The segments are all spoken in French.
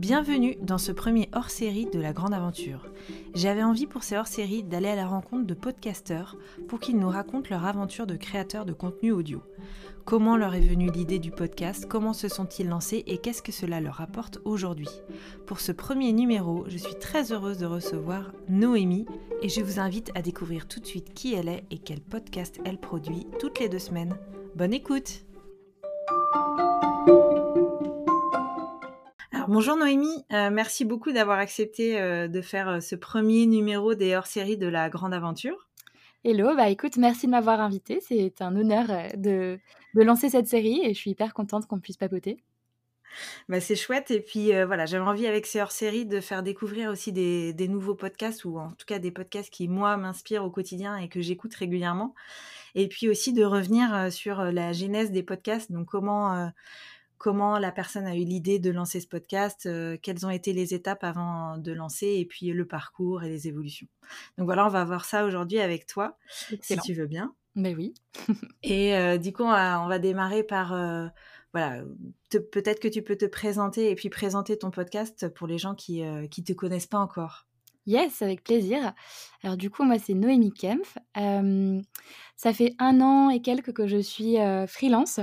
Bienvenue dans ce premier hors-série de la Grande Aventure. J'avais envie pour ces hors-séries d'aller à la rencontre de podcasteurs pour qu'ils nous racontent leur aventure de créateurs de contenu audio. Comment leur est venue l'idée du podcast, comment se sont-ils lancés et qu'est-ce que cela leur apporte aujourd'hui. Pour ce premier numéro, je suis très heureuse de recevoir Noémie et je vous invite à découvrir tout de suite qui elle est et quel podcast elle produit toutes les deux semaines. Bonne écoute bonjour Noémie, euh, merci beaucoup d'avoir accepté euh, de faire euh, ce premier numéro des hors-séries de la Grande Aventure. Hello, bah écoute, merci de m'avoir invité. C'est un honneur de, de, lancer cette série et je suis hyper contente qu'on puisse papoter. Bah, c'est chouette. Et puis voilà, j'avais envie avec ces hors-séries de faire découvrir aussi des, des, nouveaux podcasts ou en tout cas des podcasts qui, moi, m'inspirent au quotidien et que j'écoute régulièrement. Et puis aussi de revenir sur la genèse des podcasts, donc comment comment la personne a eu l'idée de lancer ce podcast, euh, quelles ont été les étapes avant de lancer, et puis le parcours et les évolutions. Donc voilà, on va voir ça aujourd'hui avec toi, si tu veux bien. Mais oui. et euh, du coup, on va, démarrer par, euh, voilà, peut-être que tu peux te présenter et puis présenter ton podcast pour les gens qui ne te connaissent pas encore. Yes, avec plaisir. Alors du coup, moi, c'est Noémie Kempf. ça fait un an et quelques que je suis freelance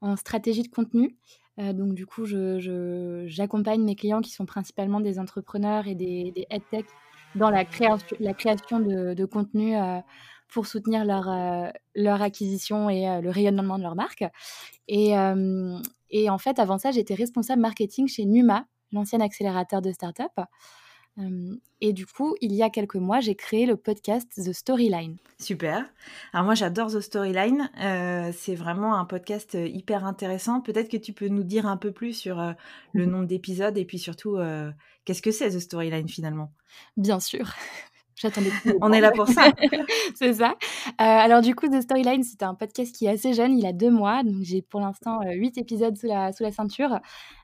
en stratégie de contenu. Euh, donc du coup, j'accompagne mes clients qui sont principalement des entrepreneurs et des, des tech dans la, création de, contenu euh, pour soutenir leur, euh, acquisition et le rayonnement de leur marque. Et, et en fait, avant ça, j'étais responsable marketing chez Numa, l'ancien accélérateur de start-up et du coup, il y a quelques mois, j'ai créé le podcast The Storyline. Super. Alors moi, j'adore The Storyline. Euh, c'est vraiment un podcast euh, hyper intéressant. Peut-être que tu peux nous dire un peu plus sur euh, le nombre d'épisodes et puis surtout, qu'est-ce que c'est The Storyline finalement? Bien sûr. J'attendais. On est là pour ça. c'est ça. Euh, alors du coup, The Storyline, c'est un podcast qui est assez jeune. Il a deux mois, donc j'ai pour l'instant euh, huit épisodes sous la sous la ceinture.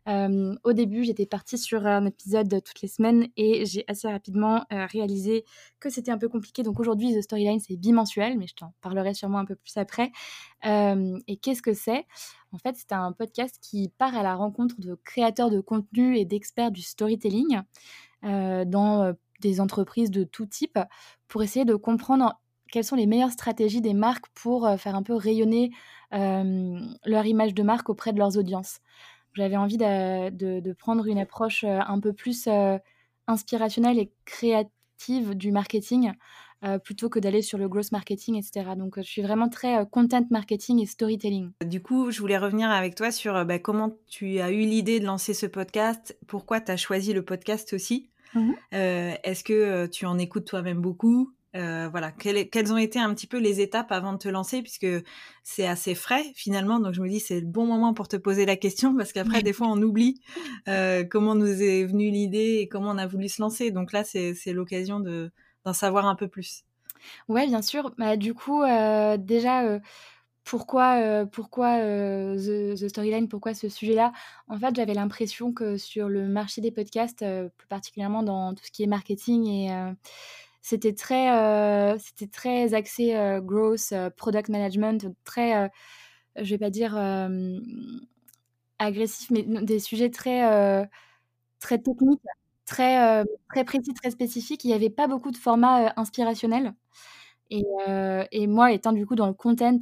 Euh, au début, j'étais partie sur un épisode toutes les semaines et j'ai assez rapidement réalisé que c'était un peu compliqué. Donc aujourd'hui, The Storyline, c'est bimensuel, mais je t'en parlerai sûrement un peu plus après. et qu'est-ce que c'est? En fait, c'est un podcast qui part à la rencontre de créateurs de contenu et d'experts du storytelling. dans des entreprises de tout type pour essayer de comprendre quelles sont les meilleures stratégies des marques pour faire un peu rayonner leur image de marque auprès de leurs audiences. J'avais envie de, prendre une approche un peu plus inspirationnelle et créative du marketing plutôt que d'aller sur le gross marketing, etc. Donc, je suis vraiment très content marketing et storytelling. Du coup, je voulais revenir avec toi sur bah, comment tu as eu l'idée de lancer ce podcast, pourquoi tu as choisi le podcast aussi? Mmh est-ce que tu en écoutes toi-même beaucoup? Voilà, quelles, ont été un petit peu les étapes avant de te lancer, puisque c'est assez frais finalement. Donc je me dis c'est le bon moment pour te poser la question, parce qu'après des fois on oublie comment nous est venue l'idée et comment on a voulu se lancer. Donc là c'est l'occasion d'en savoir un peu plus. Ouais, bien sûr. Bah, du coup, déjà pourquoi, pourquoi the, Storyline, pourquoi ce sujet-là? En fait, j'avais l'impression que sur le marché des podcasts, plus particulièrement dans tout ce qui est marketing, et c'était très, c'était très axé growth, product management, très, je vais pas dire agressif, mais des sujets très, très techniques, très, très précis, très spécifiques. Il n'y avait pas beaucoup de formats inspirationnels. Et, moi, étant du coup dans le content,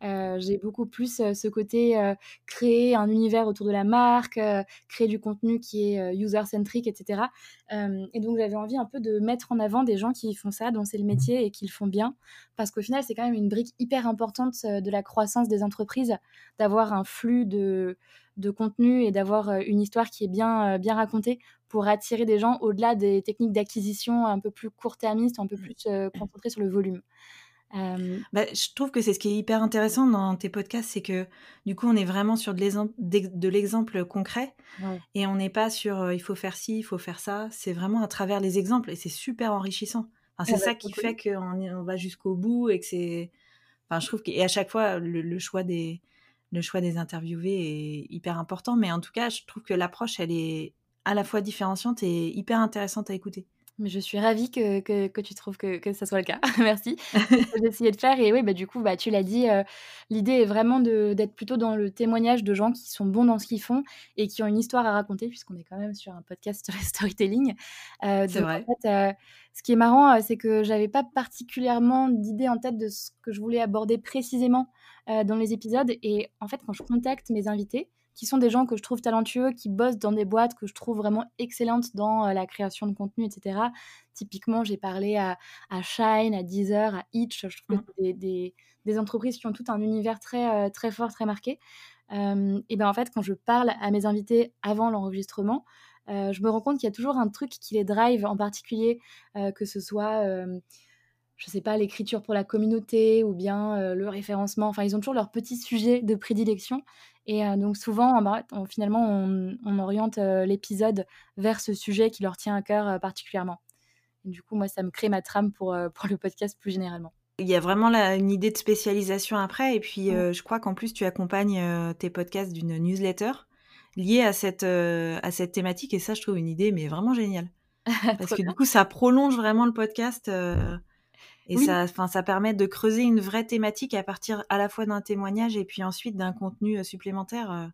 j'ai beaucoup plus ce côté créer un univers autour de la marque, créer du contenu qui est user-centric, etc. et donc, j'avais envie un peu de mettre en avant des gens qui font ça, dont c'est le métier et qui le font bien. Parce qu'au final, c'est quand même une brique hyper importante de la croissance des entreprises, d'avoir un flux de, de contenu et d'avoir une histoire qui est bien, bien racontée pour attirer des gens au-delà des techniques d'acquisition un peu plus court-termistes, un peu mmh. plus concentrées sur le volume. Bah, je trouve que c'est ce qui est hyper intéressant dans tes podcasts, c'est que du coup on est vraiment sur de l'exemple concret et on n'est pas sur il faut faire ci, il faut faire ça. C'est vraiment à travers les exemples et c'est super enrichissant. c'est ça qui fait qu'on on va jusqu'au bout et que c'est. Enfin, je trouve que et à chaque fois le choix des le choix des interviewés est hyper important. Mais en tout cas, je trouve que l'approche, elle est à la fois différenciante et hyper intéressante à écouter. Mais je suis ravie que que que tu trouves que que ça soit le cas. Merci. J'essayais de faire et oui, bah, du coup, bah, tu l'as dit, heu, l'idée est vraiment d'être plutôt dans le témoignage de gens qui sont bons dans ce qu'ils font et qui ont une histoire à raconter puisqu'on est quand même sur un podcast storytelling. Heu, C'est vrai. en fait, heu, ce qui est marrant, heu, c'est que j'avais pas particulièrement d'idée en tête de ce que je voulais aborder précisément, dans les épisodes et en fait, quand je contacte mes invités, qui sont des gens que je trouve talentueux, qui bossent dans des boîtes que je trouve vraiment excellentes dans, heu, la création de contenu et cetera. Typiquement, j'ai parlé à à Shine, à Deezer, à Itch. Je trouve que Mmh. c'est des des des entreprises qui ont tout un univers très, heu, très fort, très marqué. Hem et ben, en fait, quand je parle à mes invités avant l'enregistrement, je me rends compte qu'il y a toujours un truc qui les drive en particulier, que ce soit, je sais pas, l'écriture pour la communauté ou bien, le référencement. Enfin, ils ont toujours leur petit sujet de prédilection et heu, donc souvent, bah, on finalement, on on oriente, heu, l'épisode vers ce sujet qui leur tient à cœur, heu, particulièrement. Et du coup, moi, ça me crée ma trame pour, le podcast plus généralement. Il y a vraiment là une idée de spécialisation après et puis, je crois qu'en plus tu accompagnes, tes podcasts d'une newsletter liée à cette, à cette thématique et ça je trouve une idée mais vraiment géniale. Parce que du coup ça prolonge vraiment le podcast, et Oui. ça enfin ça permet de creuser une vraie thématique à partir à la fois d'un témoignage et puis ensuite d'un contenu, heu, supplémentaire, heu.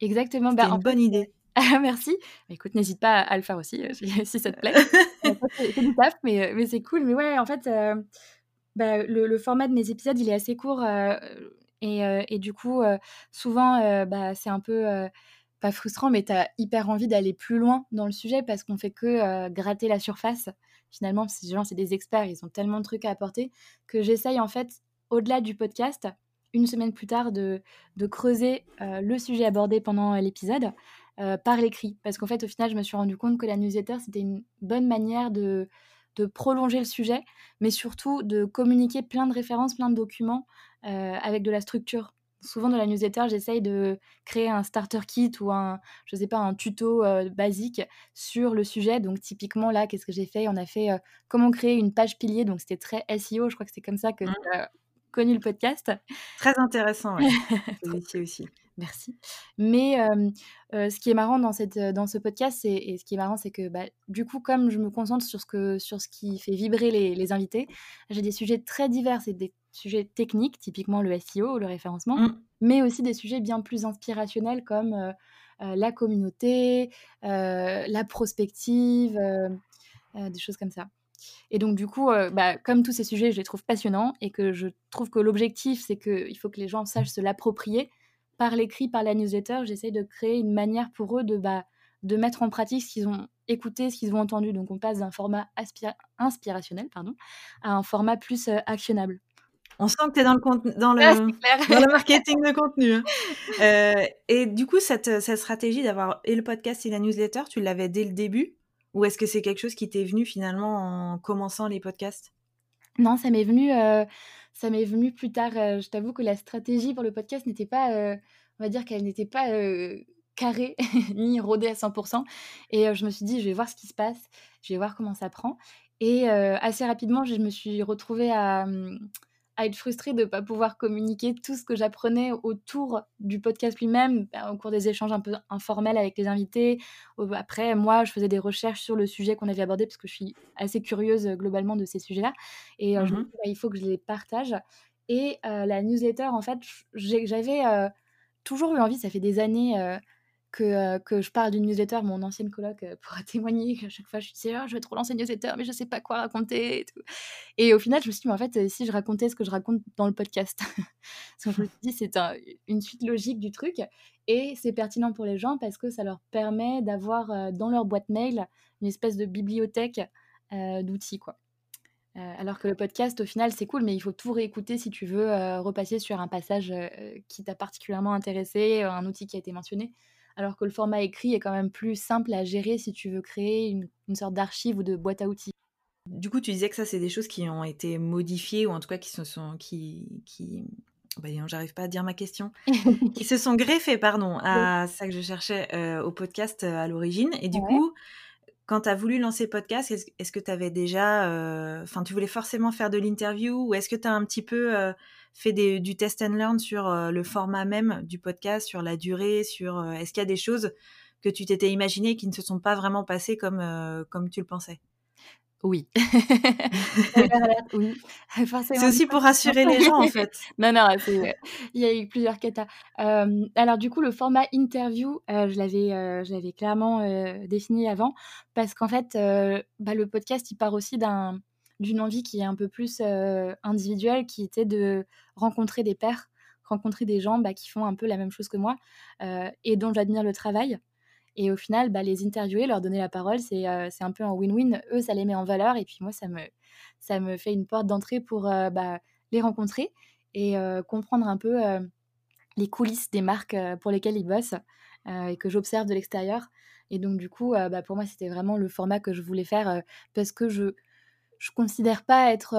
Exactement, bah, en une fait, bonne idée. merci. Bah, écoute, n'hésite pas à le faire aussi, heu, si ça te plaît. C'est du taf mais mais c'est cool. Mais ouais, en fait, bah, le le format de mes épisodes, il est assez court, et et du coup, souvent, bah, c'est un peu, pas frustrant, mais tu as hyper envie d'aller plus loin dans le sujet parce qu'on fait que, gratter la surface. Finalement, ces gens, c'est des experts, ils ont tellement de trucs à apporter que j'essaye en fait, au-delà du podcast, une semaine plus tard de creuser, heu, le sujet abordé pendant, heu, l'épisode, heu, par l'écrit. Parce qu'en fait, au final, je me suis rendu compte que la newsletter, c'était une bonne manière de prolonger le sujet, mais surtout de communiquer plein de références, plein de documents, avec de la structure. Souvent dans la newsletter, j'essaye de créer un starter kit ou un je sais pas, un tuto, heu, basique sur le sujet. Donc typiquement là, qu'est-ce que j'ai fait? On a fait, heu, comment créer une page pilier, donc c'était très SEO, je crois que c'est comme ça que tu Mmh. as connu le podcast. Très intéressant, ouais, aussi. Merci. Mais heu, ce qui est marrant dans cette, dans ce podcast, c'est et ce qui est marrant, c'est que, bah, du coup, comme je me concentre sur ce que sur ce qui fait vibrer les les invités, j'ai des sujets très divers et des sujets techniques, typiquement le SEO, le référencement, Mmh. mais aussi des sujets bien plus inspirationnels comme, heu heu, la communauté, heu, la prospective, des choses comme ça. Et donc du coup, bah, comme tous ces sujets, je les trouve passionnants et que je trouve que l'objectif, c'est qu'il faut que les gens sachent se l'approprier par l'écrit, par la newsletter, j'essaye de créer une manière pour eux de, bah, de mettre en pratique ce qu'ils ont écouté, ce qu'ils ont entendu. Donc on passe d'un format aspira inspirationnel, pardon, à un format plus, actionnable. On sent que tu es dans le contenu dans le dans marketing de contenu, hein. Heu et du coup, cette, heu, cette stratégie d'avoir et le podcast et la newsletter, tu l'avais dès le début? Ou est-ce que c'est quelque chose qui t'est venu finalement en commençant les podcasts? Non, ça m'est venu, ça m'est venu plus tard, je t'avoue que la stratégie pour le podcast n'était pas, heu, on va dire qu'elle n'était pas, heu, carrée ni rodée à 100% et je me suis dit: «Je vais voir ce qui se passe, je vais voir comment ça prend» et assez rapidement, je me suis retrouvée à, mmh, à être frustrée de pas pouvoir communiquer tout ce que j'apprenais autour du podcast lui-même, bah, au cours des échanges un peu informels avec les invités. Après, moi, je faisais des recherches sur le sujet qu'on avait abordé parce que je suis assez curieuse, heu, globalement de ces sujets-là et je Mmh me dis: mh. «Bah, il faut que je les partage» et heu, la newsletter, en fait, j'avais, toujours eu envie, ça fait des années, que, heu, que je parle d'une newsletter. Mon ancienne coloc, heu, pourra témoigner qu'à chaque fois je disais: «Ah, je vais trop lancer une newsletter, mais je sais pas quoi raconter et tout» et au final, je me suis dit: «Mais en fait, heu, si je racontais ce que je raconte dans le podcast?» parce que je me suis dit: «C'est un une suite logique du truc et c'est pertinent pour les gens parce que ça leur permet d'avoir, dans leur boîte mail une espèce de bibliothèque, d'outils, quoi». Alors que le podcast, au final, c'est cool, mais il faut tout réécouter si tu veux, repasser sur un passage, qui t'a particulièrement intéressé, un outil qui a été mentionné. Alors que le format écrit est quand même plus simple à gérer si tu veux créer une une sorte d'archive ou de boîte à outils. Du coup, tu disais que ça, c'est des choses qui ont été modifiées ou en tout cas qui se sont qui qui bah, j'arrive pas à dire ma question. Qui se sont greffées, pardon, à ça que je cherchais, heu, au podcast, heu, à l'origine et du Ouais. coup, quand tu as voulu lancer le podcast, est-ce que tu avais déjà, heu, enfin, tu voulais forcément faire de l'interview ou est-ce que tu as un petit peu, fait des du test and learn sur, heu, le format même du podcast, sur la durée, sur, heu, est-ce qu'il y a des choses que tu t'étais imaginées qui ne se sont pas vraiment passées comme, heu, comme tu le pensais? Oui. oui. C'est aussi pour rassurer les gens, en fait. non, non, il y a eu plusieurs catas. alors, du coup, le format interview, je l'avais je l'avais clairement défini avant, parce qu'en fait, bah, le podcast, il part aussi d'un d'une envie qui est un peu plus individuelle, qui était de rencontrer des pairs, rencontrer des gens bah, qui font un peu la même chose que moi et dont j'admire le travail. Et au final, bah, les interviewer, leur donner la parole, c'est un peu un win-win. Eux, ça les met en valeur et puis moi, ça me, fait une porte d'entrée pour bah, les rencontrer et comprendre un peu les coulisses des marques pour lesquelles ils bossent et que j'observe de l'extérieur. Et donc, du coup, pour moi, c'était vraiment le format que je voulais faire parce que je ne considère pas être,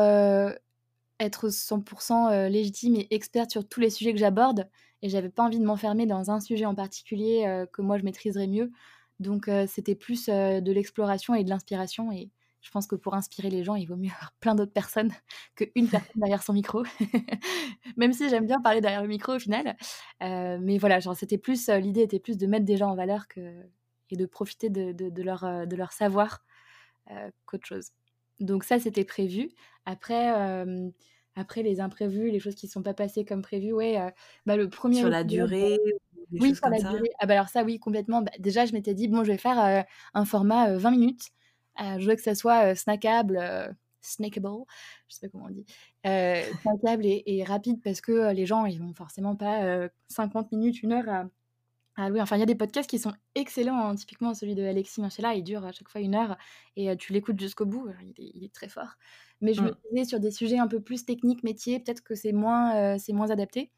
être 100% légitime et experte sur tous les sujets que j'aborde et j'avais pas envie de m'enfermer dans un sujet en particulier euh, que moi je maîtriserais mieux. Donc euh, c'était plus euh, de l'exploration et de l'inspiration et je pense que pour inspirer les gens, il vaut mieux avoir plein d'autres personnes qu'une personne derrière son micro. Même si j'aime bien parler derrière le micro au final. mais voilà, c'était plus l'idée était plus de mettre des gens en valeur et de profiter de leur savoir qu'autre chose. Donc ça, c'était prévu. Après, après, les imprévus, les choses qui ne sont pas passées comme prévu, ouais, euh, bah, le premier. Sur la durée Oui, sur la durée. Ah, bah, alors, ça, oui, complètement. Bah, déjà, je m'étais dit, bon, je vais faire euh, un format 20 euh, minutes. je veux que ça soit snackable, snackable, je sais pas comment on dit, snackable et, et, rapide parce que les gens, ils vont forcément pas 50 minutes, une heure à. Ah oui, enfin, il y a des podcasts qui sont excellents, hein. typiquement celui de Alexis Minchella, il dure à chaque fois une heure et tu l'écoutes jusqu'au bout, il est, très fort. Mais je me disais sur des sujets un peu plus techniques, métiers, peut-être que c'est moins, c'est moins adapté.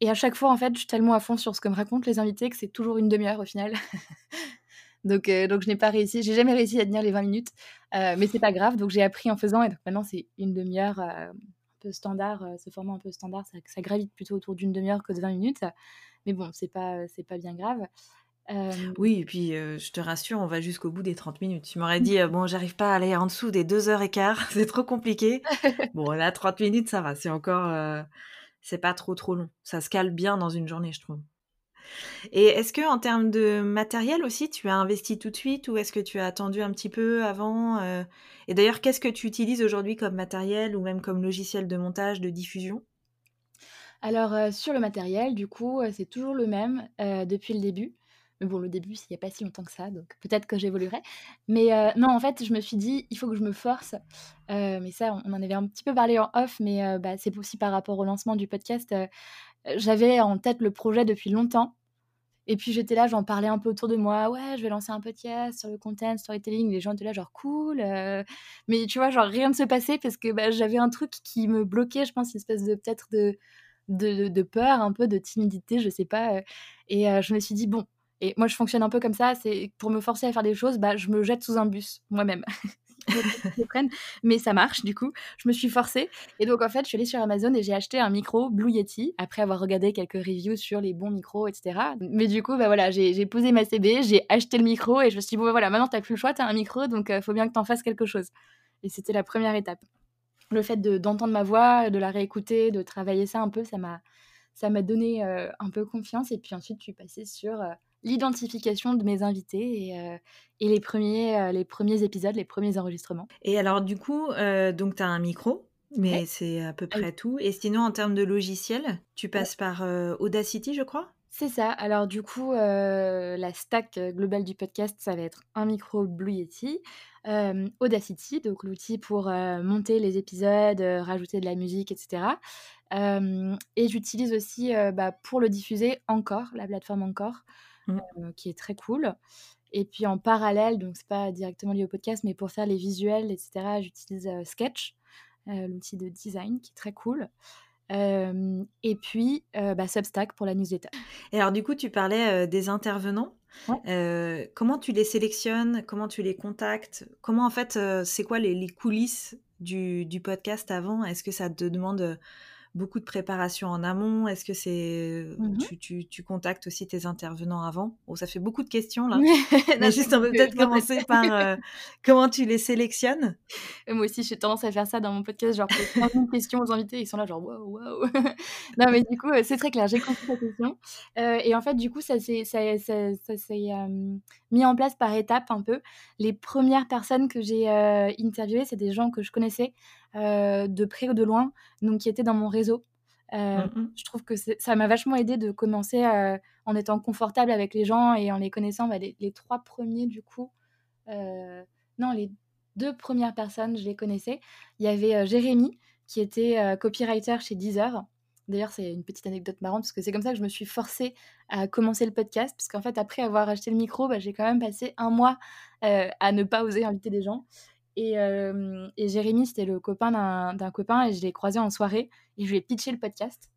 Et à chaque fois, en fait, je suis tellement à fond sur ce que me racontent les invités que c'est toujours une demi-heure au final. donc, donc je n'ai pas réussi, j'ai jamais réussi à tenir les 20 minutes, mais c'est pas grave. Donc j'ai appris en faisant et donc maintenant c'est une demi-heure un peu standard, ce format un peu standard, ça, ça gravite plutôt autour d'une demi-heure que de 20 minutes. Mais bon, c'est pas, c'est pas bien grave. Oui, et puis je te rassure, on va jusqu'au bout des 30 minutes. Tu m'aurais dit, bon, j'arrive pas à aller en dessous des 2 heures et quart, c'est trop compliqué. bon, là, 30 minutes, ça va, c'est encore, c'est pas trop trop long. Ça se cale bien dans une journée, je trouve. Et est-ce que en termes de matériel aussi, tu as investi tout de suite ou est-ce que tu as attendu un petit peu avant Et d'ailleurs, qu'est-ce que tu utilises aujourd'hui comme matériel ou même comme logiciel de montage, de diffusion? Alors, sur le matériel, du coup, c'est toujours le même depuis le début. Mais bon, le début, il n'y a pas si longtemps que ça, donc peut-être que j'évoluerai. Mais non, en fait, je me suis dit, il faut que je me force. mais ça, on en avait un petit peu parlé en off, mais bah, c'est aussi par rapport au lancement du podcast. J'avais en tête le projet depuis longtemps. Et puis j'étais là, j'en parlais un peu autour de moi. Ouais, je vais lancer un podcast sur le content, storytelling. Les gens étaient là, genre cool. Mais tu vois, genre rien ne se passait parce que bah, j'avais un truc qui me bloquait, je pense, une espèce de peut-être de de, peur, un peu de timidité, je sais pas. et je me suis dit, bon, et moi je fonctionne un peu comme ça, c'est pour me forcer à faire des choses, bah, je me jette sous un bus moi-même. mais ça marche du coup. Je me suis forcée et donc en fait je suis allée sur Amazon et j'ai acheté un micro Blue Yeti après avoir regardé quelques reviews sur les bons micros etc. Mais du coup bah voilà j'ai posé ma CB, j'ai acheté le micro et je me suis dit bon bah, voilà maintenant t'as plus le choix, t'as un micro donc il faut bien que t'en fasses quelque chose. Et c'était la première étape le fait d'entendre ma voix, de la réécouter, de travailler ça un peu, ça m'a ça m'a donné euh, un peu confiance. Et puis ensuite, je suis passée sur euh, l'identification de mes invités et, euh, et les, premiers, les premiers épisodes, les premiers enregistrements. Et alors, du coup, donc tu as un micro, mais c'est à peu près tout. Et sinon, en termes de logiciel, tu passes par Audacity, je crois? C'est ça. Alors du coup, la stack globale du podcast, ça va être un micro Blue Yeti, Audacity, donc l'outil pour monter les épisodes, rajouter de la musique, etc. et j'utilise aussi bah, pour le diffuser encore, la plateforme Encore, mmh. qui est très cool. Et puis en parallèle, donc c'est pas directement lié au podcast, mais pour faire les visuels, etc., j'utilise Sketch, l'outil de design qui est très cool et puis, bah, Substack pour la newsletter. Et alors, du coup, tu parlais des intervenants. comment tu les sélectionnes? Comment tu les contactes? Comment, en fait, c'est quoi les, coulisses du, du, podcast avant? Est-ce que ça te demande beaucoup de préparation en amont? Est-ce que c'est Mmh tu, tu, tu contactes aussi tes intervenants avant? Oh, Ça fait beaucoup de questions là. Mais juste, on peut peut-être commencer par euh, comment tu les sélectionnes? Moi aussi, j'ai tendance à faire ça dans mon podcast, genre poser 15 000 questions aux invités, ils sont là genre waouh waouh. non mais du coup, euh, c'est très clair, j'ai compris ta question. Euh, et en fait, du coup, ça s'est ça, ça, euh, mis en place par étapes un peu. Les premières personnes que j'ai interviewées, c'est des gens que je connaissais euh, de près ou de loin, donc qui étaient dans mon réseau. Euh, Mhm. je trouve que ça m'a vachement aidé de commencer euh, en étant confortable avec les gens et en les connaissant. Bah, les, les trois premiers, du coup, non, les deux premières personnes, je les connaissais. Il y avait Jérémy, qui était copywriter chez Deezer. D'ailleurs, c'est une petite anecdote marrante parce que c'est comme ça que je me suis forcée à commencer le podcast. Parce qu'en fait, après avoir acheté le micro, bah, j'ai quand même passé un mois euh, à ne pas oser inviter des gens. Et, euh, et Jérémy, c'était le copain d'un copain et je l'ai croisé en soirée et je lui ai pitché le podcast.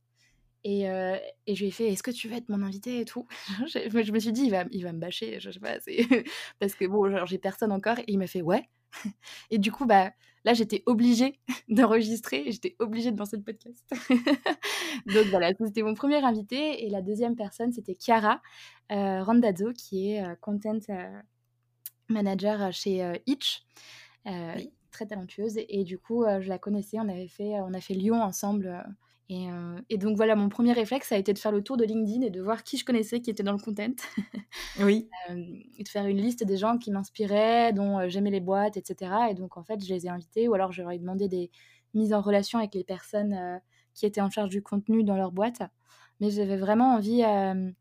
Et, euh, et je lui ai fait Est-ce que tu veux être mon invité et tout? Je, me suis dit Il va, il va me bâcher, je sais pas, parce que bon, genre, j'ai personne encore. Et il m'a fait Ouais. Et du coup, bah, là, j'étais obligée d'enregistrer j'étais obligée de lancer le podcast. Donc voilà, c'était mon premier invité. Et la deuxième personne, c'était Chiara euh, Randazzo, qui est content manager chez Itch. Euh, Oui. Très talentueuse. Et, et du coup, euh, je la connaissais. On avait fait, on a fait Lyon ensemble. euh, et, euh, et donc voilà, mon premier réflexe, ça a été de faire le tour de LinkedIn et de voir qui je connaissais qui était dans le content. Oui. Euh, et de faire une liste des gens qui m'inspiraient, dont euh, j'aimais les boîtes, etc. Et donc, en fait, je les ai invités ou alors je leur ai demandé des mises en relation avec les personnes euh, qui étaient en charge du contenu dans leur boîte. Mais j'avais vraiment envie, euh,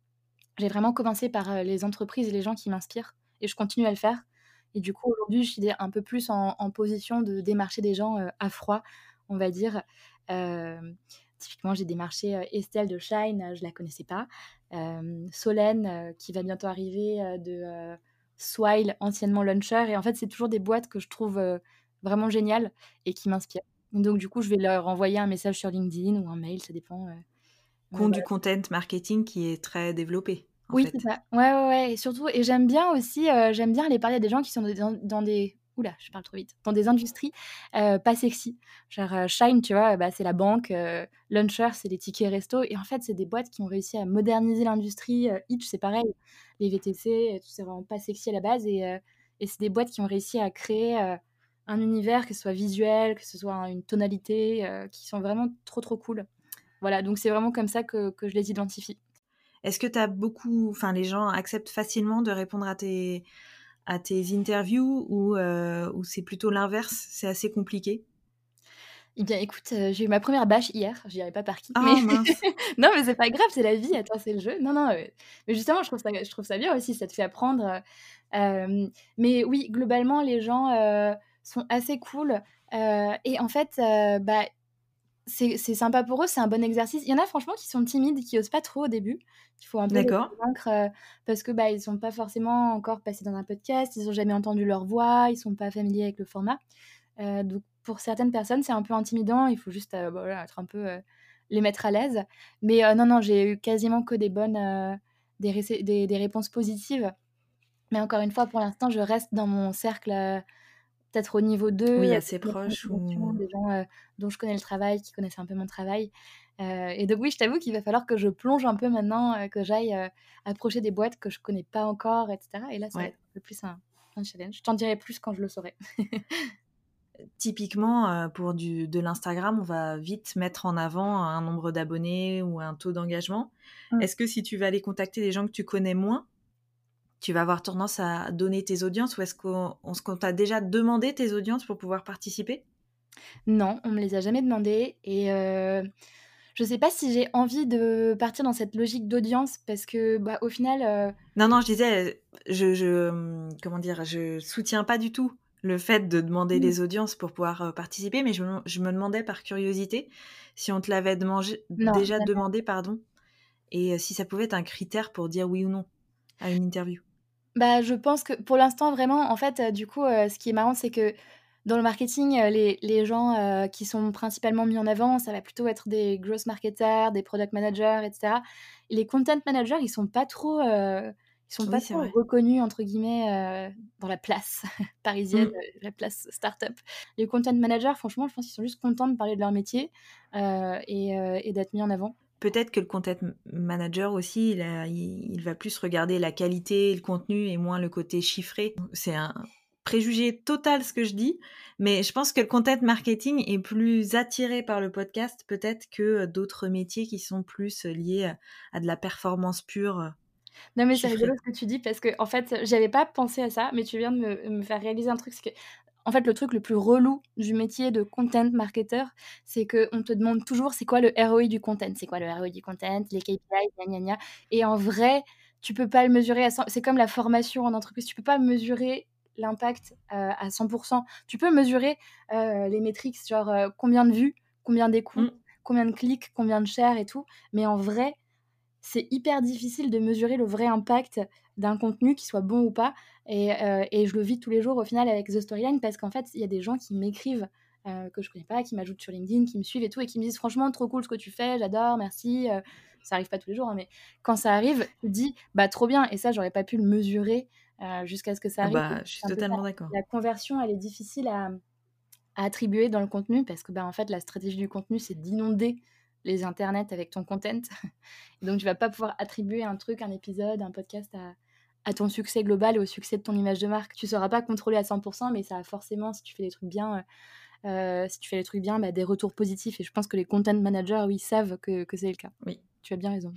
j'ai vraiment commencé par euh, les entreprises et les gens qui m'inspirent. Et je continue à le faire. Et du coup, aujourd'hui, je suis un peu plus en, position de démarcher des gens euh, à froid, on va dire. Euh, typiquement, j'ai démarché euh, Estelle de Shine, je la connaissais pas. Solène, qui va bientôt arriver, de Swile, anciennement Launcher. Et en fait, c'est toujours des boîtes que je trouve vraiment géniales et qui m'inspirent. Donc, du coup, je vais leur envoyer un message sur LinkedIn ou un mail, ça dépend. Compte du content marketing qui est très développé. En Oui, c'est ça. Ouais, ouais, ouais. Et surtout, et j'aime bien aussi, euh, j'aime bien aller parler à des gens qui sont dans, dans des. Oula, je parle trop vite. Dans des industries euh, pas sexy. Genre euh, Shine, tu vois, bah, c'est la banque. euh, Launcher, c'est les tickets resto. Et en fait, c'est des boîtes qui ont réussi à moderniser l'industrie. Itch, c'est pareil. Les VTC, tout c'est vraiment pas sexy à la base. Et, et c'est des boîtes qui ont réussi à créer un univers, que ce soit visuel, que ce soit une tonalité, qui sont vraiment trop, trop cool. Voilà, donc c'est vraiment comme ça que, que je les identifie. Est-ce que tu as beaucoup, enfin, les gens acceptent facilement de répondre à tes, à tes interviews ou, euh, ou c'est plutôt l'inverse C'est assez compliqué? Eh bien, écoute, euh, j'ai eu ma première bâche hier. Je dirais pas par qui. Ah mais... mince non, mais c'est pas grave, c'est la vie. Attends, c'est le jeu. Non, non. euh, Mais justement, je trouve ça, je trouve ça bien aussi. Ça te fait apprendre. euh, mais oui, globalement, les gens sont assez cool. et en fait, bah, c'est sympa pour eux. C'est un bon exercice. Il y en a franchement qui sont timides, qui osent pas trop au début. Il faut un peu les convaincre euh, parce que bah ils sont pas forcément encore passés dans un podcast. Ils ont jamais entendu leur voix. Ils sont pas familiers avec le format. Euh, donc pour certaines personnes, c'est un peu intimidant. Il faut juste euh, bah, voilà, être un peu les mettre à l'aise. Mais non, non, j'ai eu quasiment que des bonnes, des, des, des réponses positives. Mais encore une fois, pour l'instant, je reste dans mon cercle, peut-être au niveau 2, Oui, euh, assez proche ou... des gens euh, dont je connais le travail, qui connaissent un peu mon travail. Euh, et donc oui, je t'avoue qu'il va falloir que je plonge un peu maintenant, euh, que j'aille approcher des boîtes que je connais pas encore, etc. Et là, ça va Ouais. être un peu plus un, un challenge. Je t'en dirai plus quand je le saurai. Typiquement, pour du, de l'Instagram, on va vite mettre en avant un nombre d'abonnés ou un taux d'engagement. Mm. Est-ce que si tu vas aller contacter des gens que tu connais moins, tu vas avoir tendance à donner tes audiences ou est-ce qu'on on- qu'on t'a déjà demandé tes audiences pour pouvoir participer? Non, on me les a jamais demandé et euh, je sais pas si j'ai envie de partir dans cette logique d'audience parce que bah au final euh, Non, non, je disais, je, je, comment dire, je soutiens pas du tout le fait de demander Mm. les audiences pour pouvoir euh, participer, mais je me, je me demandais par curiosité si on te l'avait déjà demandé, pardon, et si ça pouvait être un critère pour dire oui ou non à une interview. Bah je pense que pour l'instant vraiment en fait euh, du coup euh, ce qui est marrant c'est que dans le marketing euh, les, les gens euh, qui sont principalement mis en avant ça va plutôt être des growth marketers, des product managers, etc. Et les content managers ils sont pas trop euh, Ils sont pas trop reconnus, entre guillemets, dans la place parisienne, mmh. la place start-up. Les content managers, franchement, je pense qu'ils sont juste contents de parler de leur métier et, d'être mis en avant. Peut-être que le content manager aussi, il, il, va plus regarder la qualité, le contenu et moins le côté chiffré. C'est un préjugé total ce que je dis, mais je pense que le content marketing est plus attiré par le podcast peut-être que d'autres métiers qui sont plus liés à de la performance pure non, mais c'est rigolo ce que tu dis parce que, en fait, j'avais pas pensé à ça, mais tu viens de me, faire réaliser un truc. C'est que, en fait, le truc le plus relou du métier de content marketer, c'est qu'on te demande toujours c'est quoi le ROI du content, c'est quoi le ROI du content, les KPI, gna gna Et en vrai, tu peux pas le mesurer à 100%. C'est comme la formation en entreprise, tu peux pas mesurer l'impact euh, à 100%. Tu peux mesurer euh, les métriques, genre euh, combien de vues, combien d'écoutes, mmh. combien de clics, combien de shares et tout. Mais en vrai, c'est hyper difficile de mesurer le vrai impact d'un contenu, qui soit bon ou pas. Euh, et, je le vis tous les jours au final avec The Storyline parce qu'en fait, il y a des gens qui m'écrivent euh, que je connais pas, qui m'ajoutent sur LinkedIn, qui me suivent et tout, et qui me disent franchement, trop cool ce que tu fais, j'adore, merci. Euh, ça arrive pas tous les jours, hein, mais quand ça arrive, tu dis bah trop bien. Et ça, j'aurais pas pu le mesurer jusqu'à ce que ça ah arrive. Bah, je suis totalement d'accord. La conversion, elle est difficile à, attribuer dans le contenu parce que bah, en fait, la stratégie du contenu, c'est d'inonder les internets avec ton content. donc, tu vas pas pouvoir attribuer un truc, un épisode, un podcast à, ton succès global et au succès de ton image de marque. Tu sauras pas contrôler à 100%, mais ça a forcément, si tu fais des trucs bien, euh, euh, si tu fais les trucs bien, bah, des retours positifs. Et je pense que les content managers, oui, savent que, que c'est le cas. Oui. Tu as bien raison.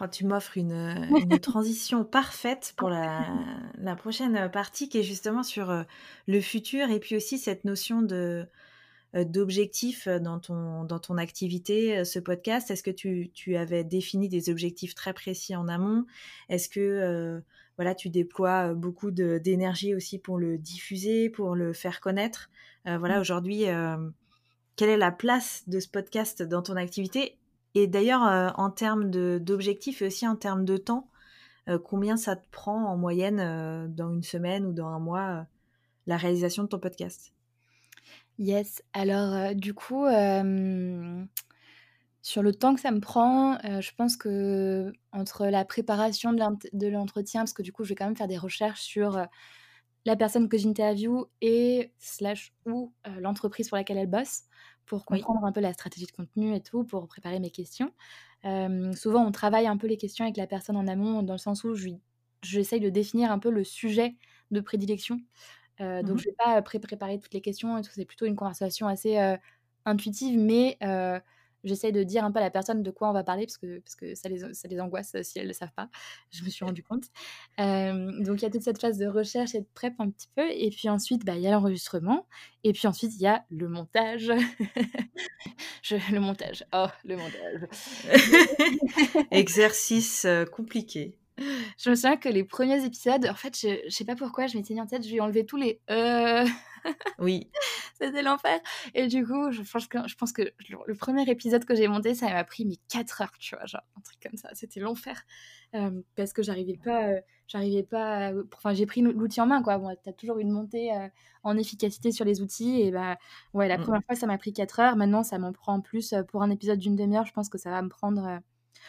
Oh, tu m'offres une, une transition parfaite pour la, la, prochaine partie qui est justement sur euh, le futur et puis aussi cette notion de, euh, d'objectifs euh, dans ton, dans ton activité, euh, ce podcast? Est-ce que tu, tu, avais défini des objectifs très précis en amont? Est-ce que voilà, tu déploies beaucoup d'énergie aussi pour le diffuser, pour le faire connaître? Voilà, mmh. aujourd'hui, quelle est la place de ce podcast dans ton activité? Et d'ailleurs, en termes d'objectifs et aussi en termes de temps, combien ça te prend en moyenne dans une semaine ou dans un mois la réalisation de ton podcast? Yes, alors, du coup, sur le temps que ça me prend, je pense que entre la préparation de l'entretien, parce que du coup, je vais quand même faire des recherches sur, la personne que j'interviewe et slash ou, l'entreprise pour laquelle elle bosse, pour comprendre un peu la stratégie de contenu et tout, pour préparer mes questions. souvent, on travaille un peu les questions avec la personne en amont, dans le sens où j'essaye de définir un peu le sujet de prédilection. Euh, donc, mmh je vais pas pré-préparer toutes les questions et tout. C'est plutôt une conversation assez intuitive, mais j'essaie de dire un peu à la personne de quoi on va parler parce que, parce que ça, les, ça les angoisse si elles ne le savent pas. Je me suis rendu compte. donc, il y a toute cette phase de recherche et de prep un petit peu. Et puis ensuite, bah, il y a l'enregistrement. Et puis ensuite, il y a le montage. Je, le montage. Oh, le montage. Exercice compliqué. Je me souviens que les premiers épisodes, en fait, je, je sais pas pourquoi, je m'étais mis en tête, je lui ai enlevé tous les euh. Oui. C'était l'enfer. Et du coup, je pense que, je pense que le premier épisode que j'ai monté, ça m'a pris mais 4 heures, tu vois, genre un truc comme ça. C'était l'enfer. Euh, parce que j'arrivais pas, euh, j'arrivais pas, enfin, j'ai pris l'outil en main, quoi. Bon, t'as toujours une montée en efficacité sur les outils. Et bah, ouais, la mmh. première fois, ça m'a pris 4 heures. Maintenant, ça m'en prend plus pour un épisode d'une demi-heure. Je pense que ça va me prendre.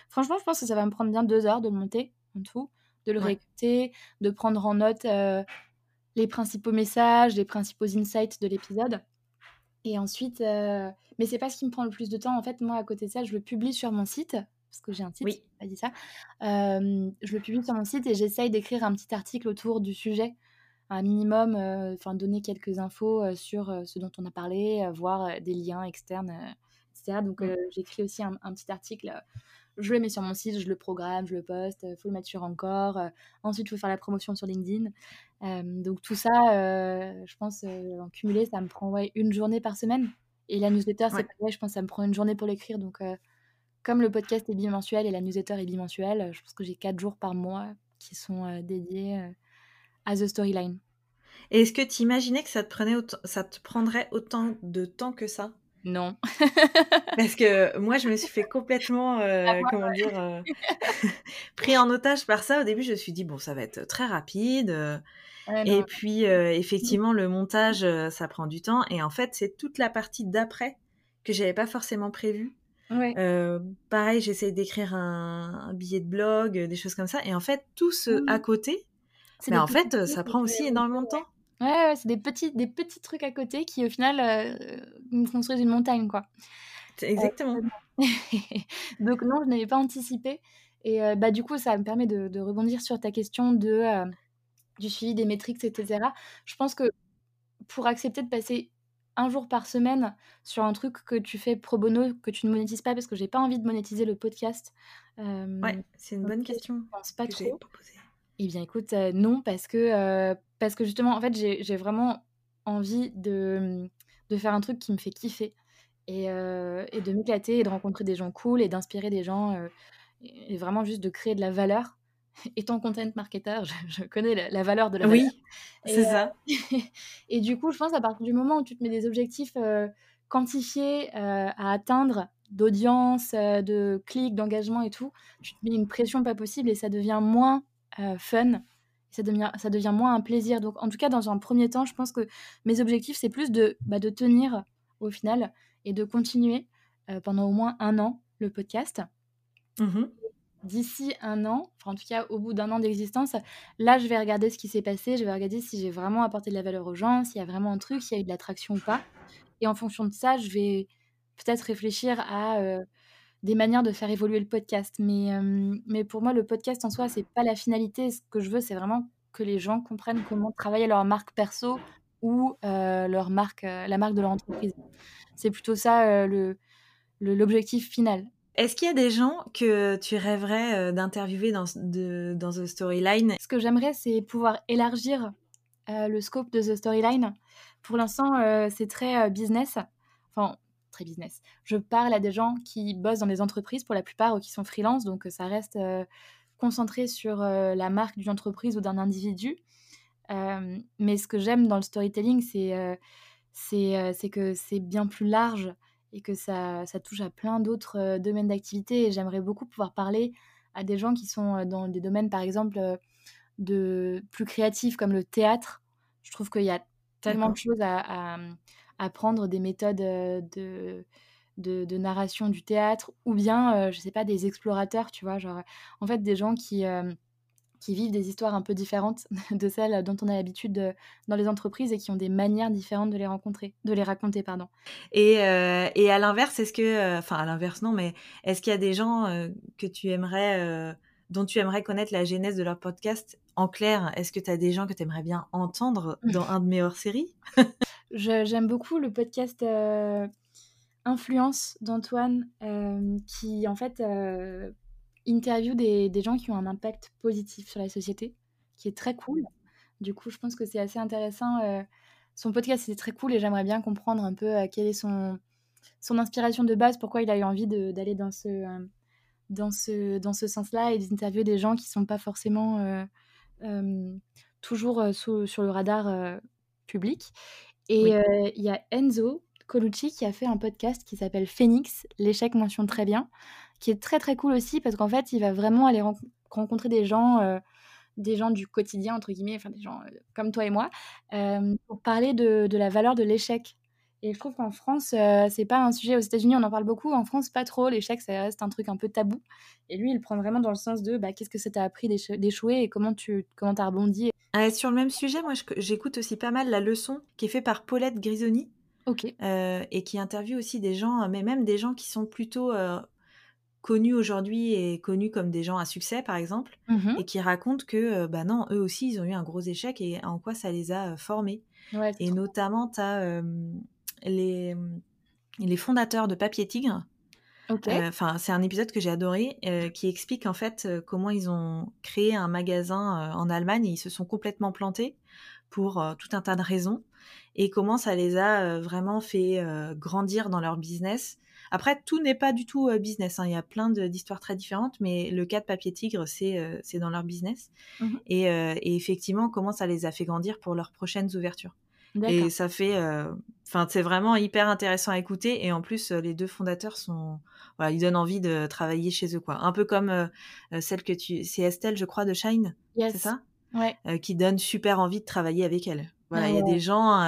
Franchement, je pense que ça va me prendre bien 2 heures de monter en tout, de le réécouter, de prendre en note euh, les principaux messages, les principaux insights de l'épisode. Et ensuite, euh, mais c'est pas ce qui me prend le plus de temps. En fait, moi, à côté de ça, je le publie sur mon site, parce que j'ai un site, oui. pas dit ça. je le publie sur mon site et j'essaye d'écrire un petit article autour du sujet, un minimum, euh, enfin, donner quelques infos sur ce dont on a parlé, voir des liens externes, etc. Donc, j'écris aussi un, un, petit article je le mets sur mon site, je le programme, je le poste, il faut le mettre sur encore. Euh, ensuite, il faut faire la promotion sur LinkedIn. Euh, donc tout ça, euh, je pense, en cumulé, ça me prend ouais, une journée par semaine. Et la newsletter, c'est pareil, je pense que ça me prend une journée pour l'écrire. Donc comme le podcast est bimensuel et la newsletter est bimensuelle, je pense que j'ai quatre jours par mois qui sont dédiés à The Storyline. Et est-ce que tu imaginais que ça te, prenait ça te prendrait autant de temps que ça? Non. Parce que moi, je me suis fait complètement, euh, comment dire, euh, pris en otage par ça. Au début, je me suis dit, bon, ça va être très rapide. Euh, et puis, effectivement, le montage, ça prend du temps. Et en fait, c'est toute la partie d'après que j'avais pas forcément prévue. Ouais. pareil, j'essaie d'écrire un, billet de blog, des choses comme ça. Et en fait, tout ce à côté, mais en fait, ça prend aussi énormément de temps. Ouais, c'est des petits, des petits trucs à côté qui, au final, me construisent une montagne, quoi. Exactement. Donc non, je n'avais pas anticipé. Et bah, du coup, ça me permet de, de rebondir sur ta question de, du suivi des métriques, etc. Je pense que pour accepter de passer un jour par semaine sur un truc que tu fais pro bono, que tu ne monétises pas, parce que j'ai pas envie de monétiser le podcast. ouais, c'est une bonne question. Je pense pas trop. Eh bien, écoute, non, parce que, parce que justement, en fait, j'ai vraiment envie de, de faire un truc qui me fait kiffer et, et de m'éclater et de rencontrer des gens cool et d'inspirer des gens et vraiment juste de créer de la valeur. Étant content marketer, je, connais la, valeur de la valeur. Oui, c'est ça. et du coup, je pense à partir du moment où tu te mets des objectifs quantifiés à atteindre, d'audience, de clics, d'engagement et tout, tu te mets une pression pas possible et ça devient moins fun. Ça devient, ça devient moins un plaisir. Donc, en tout cas, dans un premier temps, je pense que mes objectifs, c'est plus de, bah, de tenir au final et de continuer pendant au moins un an le podcast. Mmh D'ici un an, enfin en tout cas au bout d'un an d'existence, là je vais regarder ce qui s'est passé, je vais regarder si j'ai vraiment apporté de la valeur aux gens, s'il y a vraiment un truc, s'il y a eu de l'attraction ou pas. Et en fonction de ça, je vais peut-être réfléchir à des manières de faire évoluer le podcast. Mais, mais pour moi, le podcast en soi, c'est pas la finalité. Ce que je veux, c'est vraiment que les gens comprennent comment travailler leur marque perso ou leur marque, la marque de leur entreprise. C'est plutôt ça le l'objectif final. Est-ce qu'il y a des gens que tu rêverais d'interviewer dans, dans The Storyline? Ce que j'aimerais, c'est pouvoir élargir le scope de The Storyline. Pour l'instant, c'est très business. Enfin, très business. Je parle à des gens qui bossent dans des entreprises pour la plupart ou qui sont freelance, donc ça reste concentré sur la marque d'une entreprise ou d'un individu. mais ce que j'aime dans le storytelling, c'est c'est que c'est bien plus large et que ça, ça touche à plein d'autres domaines d'activité. Et j'aimerais beaucoup pouvoir parler à des gens qui sont dans des domaines, par exemple, de plus créatifs comme le théâtre. Je trouve qu'il y a tellement de choses à, apprendre, des méthodes de, de, narration du théâtre, ou bien, je sais pas, des explorateurs, tu vois, genre, en fait, des gens qui qui vivent des histoires un peu différentes de celles dont on a l'habitude dans les entreprises et qui ont des manières différentes de les rencontrer, de les raconter, pardon. Et, euh, et à l'inverse, est-ce que, euh, enfin à l'inverse non, mais est-ce qu'il y a des gens euh, que tu aimerais, dont tu aimerais connaître la genèse de leur podcast En clair, est-ce que tu as des gens que tu aimerais bien entendre dans un de mes hors-séries? J'aime beaucoup le podcast Influence d'Antoine, qui en fait interview des, des, gens qui ont un impact positif sur la société, qui est très cool. Du coup, je pense que c'est assez intéressant. Euh, son podcast, c'est très cool et j'aimerais bien comprendre un peu euh, quelle est son, son inspiration de base, pourquoi il a eu envie d'aller dans ce, euh, dans ce, dans ce sens-là et d'interviewer des gens qui ne sont pas forcément toujours sur le radar public. Et il y a Enzo Colucci qui a fait un podcast qui s'appelle Phoenix, l'échec mentionne très bien, qui est très très cool aussi parce qu'en fait, il va vraiment aller rencontrer des gens, euh, des gens du quotidien, entre guillemets, enfin des gens euh, comme toi et moi, euh, pour parler de, la valeur de l'échec. Et je trouve qu'en France, c'est pas un sujet. Aux États-Unis, on en parle beaucoup. En France, pas trop. L'échec, ça reste un truc un peu tabou. Et lui, il prend vraiment dans le sens de bah, qu'est-ce que ça t'a appris d'échouer et comment tu comment as rebondi. Ah, sur le même sujet, moi, j'écoute aussi pas mal la leçon qui est faite par Paulette Grisoni. Ok. et qui interviewe aussi des gens, mais même des gens qui sont plutôt connus aujourd'hui et connus comme des gens à succès, par exemple, mmh et qui racontent que, bah non, eux aussi, ils ont eu un gros échec et en quoi ça les a formés. et notamment, tu as les, les fondateurs de Papier Tigre. Enfin, c'est un épisode que j'ai adoré qui explique en fait comment ils ont créé un magasin en Allemagne et ils se sont complètement plantés pour tout un tas de raisons et comment ça les a vraiment fait grandir dans leur business après, tout n'est pas du tout euh, business. Hein. Il y a plein d'histoires très différentes, mais le cas de Papier Tigre, c'est euh, dans leur business. Mmh euh, et, effectivement, comment ça les a fait grandir pour leurs prochaines ouvertures. Et ça fait, enfin, c'est vraiment hyper intéressant à écouter. Et en plus, les deux fondateurs sont, voilà, ils donnent envie de travailler chez eux, quoi. Un peu comme celle que tu, c'est Estelle, je crois, de Shine, c'est ça? Ouais. qui donne super envie de travailler avec elle. Voilà, il y a des gens,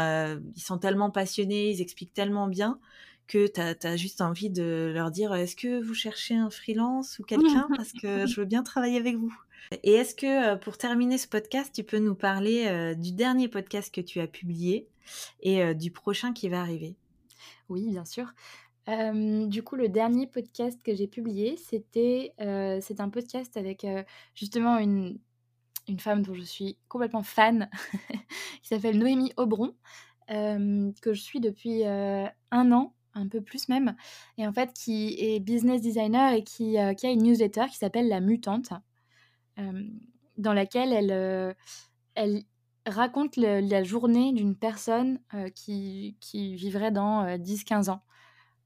ils sont tellement passionnés, ils expliquent tellement bien que tu as, juste envie de leur dire est-ce que vous cherchez un freelance ou quelqu'un? Parce que je veux bien travailler avec vous. Et est-ce que pour terminer ce podcast, tu peux nous parler du dernier podcast que tu as publié et du prochain qui va arriver? Oui, bien sûr. du coup, le dernier podcast que j'ai publié, c'était c'est un podcast avec justement une, une femme dont je suis complètement fan, qui s'appelle Noémie Aubron, que je suis depuis un an, un peu plus même, et en fait qui est business designer et qui, qui a une newsletter qui s'appelle La Mutante, dans laquelle elle, raconte la journée d'une personne qui, vivrait dans 10-15 ans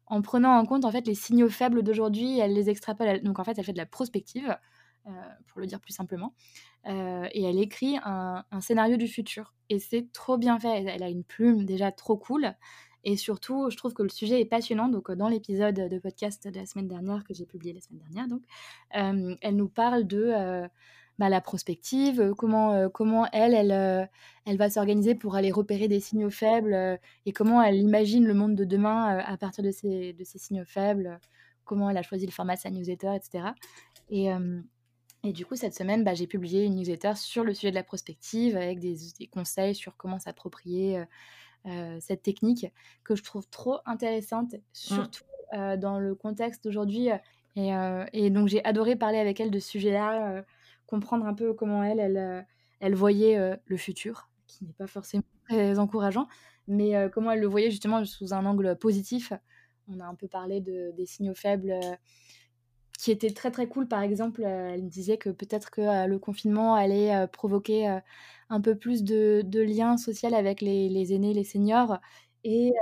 en prenant en compte en fait les signaux faibles d'aujourd'hui, elle les extrapole. Donc en fait, elle fait de la prospective, pour le dire plus simplement. Et elle écrit un, scénario du futur. Et c'est trop bien fait. Elle a une plume déjà trop cool. Et surtout, je trouve que le sujet est passionnant. Donc, dans l'épisode de podcast de la semaine dernière, que j'ai publié la semaine dernière, donc, euh, elle nous parle de euh, bah, la prospective, comment, comment elle, elle, elle va s'organiser pour aller repérer des signaux faibles et comment elle imagine le monde de demain à partir de ces, de ces signaux faibles, comment elle a choisi le format de sa newsletter, etc. Et, et du coup, cette semaine, bah, j'ai publié une newsletter sur le sujet de la prospective avec des, conseils sur comment s'approprier cette technique que je trouve trop intéressante, mmh. surtout dans le contexte d'aujourd'hui. Et, et, donc, j'ai adoré parler avec elle de ce sujet-là, comprendre un peu comment elle, elle, elle voyait le futur, qui n'est pas forcément très encourageant, mais comment elle le voyait justement sous un angle positif. On a un peu parlé de, des signaux faibles qui était très très cool. Par exemple, euh, elle me disait que peut-être que euh, le confinement allait euh, provoquer un peu plus de, de liens sociaux avec les, les, aînés, les seniors, et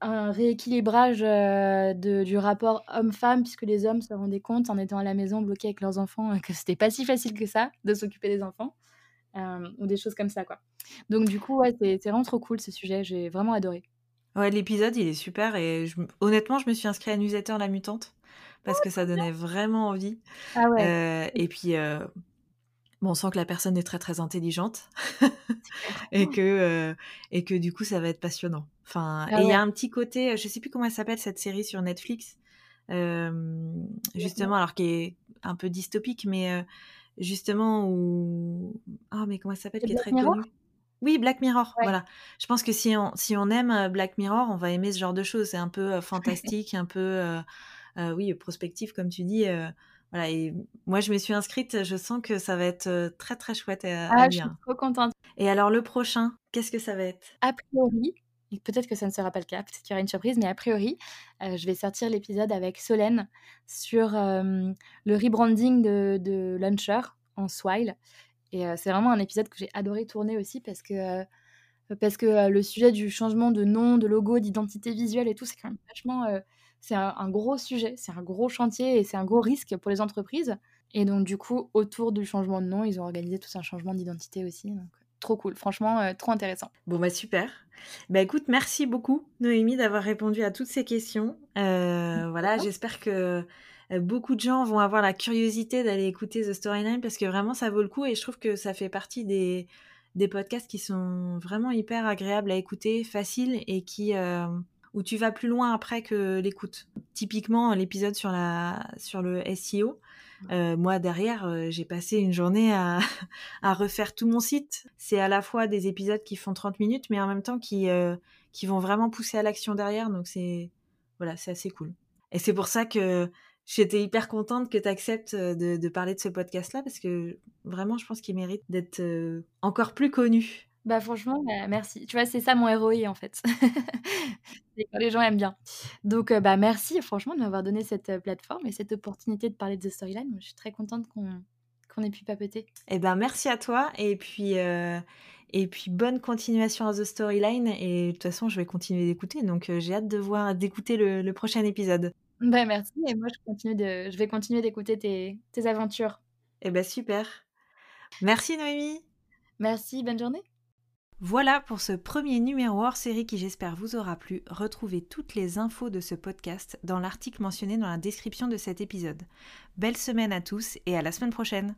un rééquilibrage de, du rapport homme-femme, puisque les hommes se rendaient compte en étant à la maison bloqués avec leurs enfants que c'était pas si facile que ça de s'occuper des enfants, ou des choses comme ça, quoi. Donc du coup, ouais, c'est vraiment trop cool ce sujet, j'ai vraiment adoré. Ouais, l'épisode, il est super, et honnêtement, je me suis inscrite à Newsletter La Mutante parce que ça donnait vraiment envie. Ah ouais. et puis, bon, on sent que la personne est très très intelligente et que et que du coup, ça va être passionnant. Enfin, ah et il y a un petit côté, je sais plus comment elle s'appelle cette série sur Netflix, justement, alors qui est un peu dystopique, mais justement où ah mais comment elle s'appelle qui est très connue? Oui, Black Mirror, voilà. Je pense que si on, si on aime Black Mirror, on va aimer ce genre de choses. C'est un peu fantastique, un peu euh, oui, prospective, comme tu dis. Euh, voilà, et moi, je me suis inscrite. Je sens que ça va être euh, très, très chouette à, ah, Je suis trop contente. Et alors, le prochain, qu'est-ce que ça va être? A priori, peut-être que ça ne sera pas le cas, peut-être qu'il y aura une surprise, mais a priori, je vais sortir l'épisode avec Solène sur le rebranding de, de Launcher en Swile. Et c'est vraiment un épisode que j'ai adoré tourner aussi parce que, parce que le sujet du changement de nom, de logo, d'identité visuelle et tout, c'est quand même vachement c'est un, gros sujet, c'est un gros chantier et c'est un gros risque pour les entreprises. Et donc, du coup, autour du changement de nom, ils ont organisé tout un changement d'identité aussi. Donc, trop cool, franchement, euh, trop intéressant. Bon, bah super. Bah écoute, merci beaucoup, Noémie, d'avoir répondu à toutes ces questions. Euh, voilà, j'espère que euh, beaucoup de gens vont avoir la curiosité d'aller écouter The Storyline parce que vraiment, ça vaut le coup et je trouve que ça fait partie des, des podcasts qui sont vraiment hyper agréables à écouter, faciles et qui où tu vas plus loin après que l'écoute. Typiquement, l'épisode sur, la, sur le SEO, euh, moi derrière, euh, j'ai passé une journée à, à, refaire tout mon site. C'est à la fois des épisodes qui font 30 minutes, mais en même temps qui, euh, qui vont vraiment pousser à l'action derrière. Donc c'est voilà, c'est assez cool. Et c'est pour ça que j'étais hyper contente que tu acceptes de, de, parler de ce podcast-là, parce que vraiment, je pense qu'il mérite d'être encore plus connu. Bah franchement, bah, merci. Tu vois, c'est ça mon ROI en fait. les gens aiment bien. Donc bah merci franchement de m'avoir donné cette plateforme et cette opportunité de parler de The Storyline. je suis très contente qu'on qu'on ait pu papeter. Eh ben merci à toi et puis et puis bonne continuation à The Storyline et de toute façon je vais continuer d'écouter donc j'ai hâte de voir d'écouter le, le, prochain épisode. Bah merci et moi je continue de je vais continuer d'écouter tes, tes aventures. Eh ben super. Merci Noémie. Merci, bonne journée. Voilà pour ce premier numéro hors série qui j'espère vous aura plu. Retrouvez toutes les infos de ce podcast dans l'article mentionné dans la description de cet épisode. Belle semaine à tous et à la semaine prochaine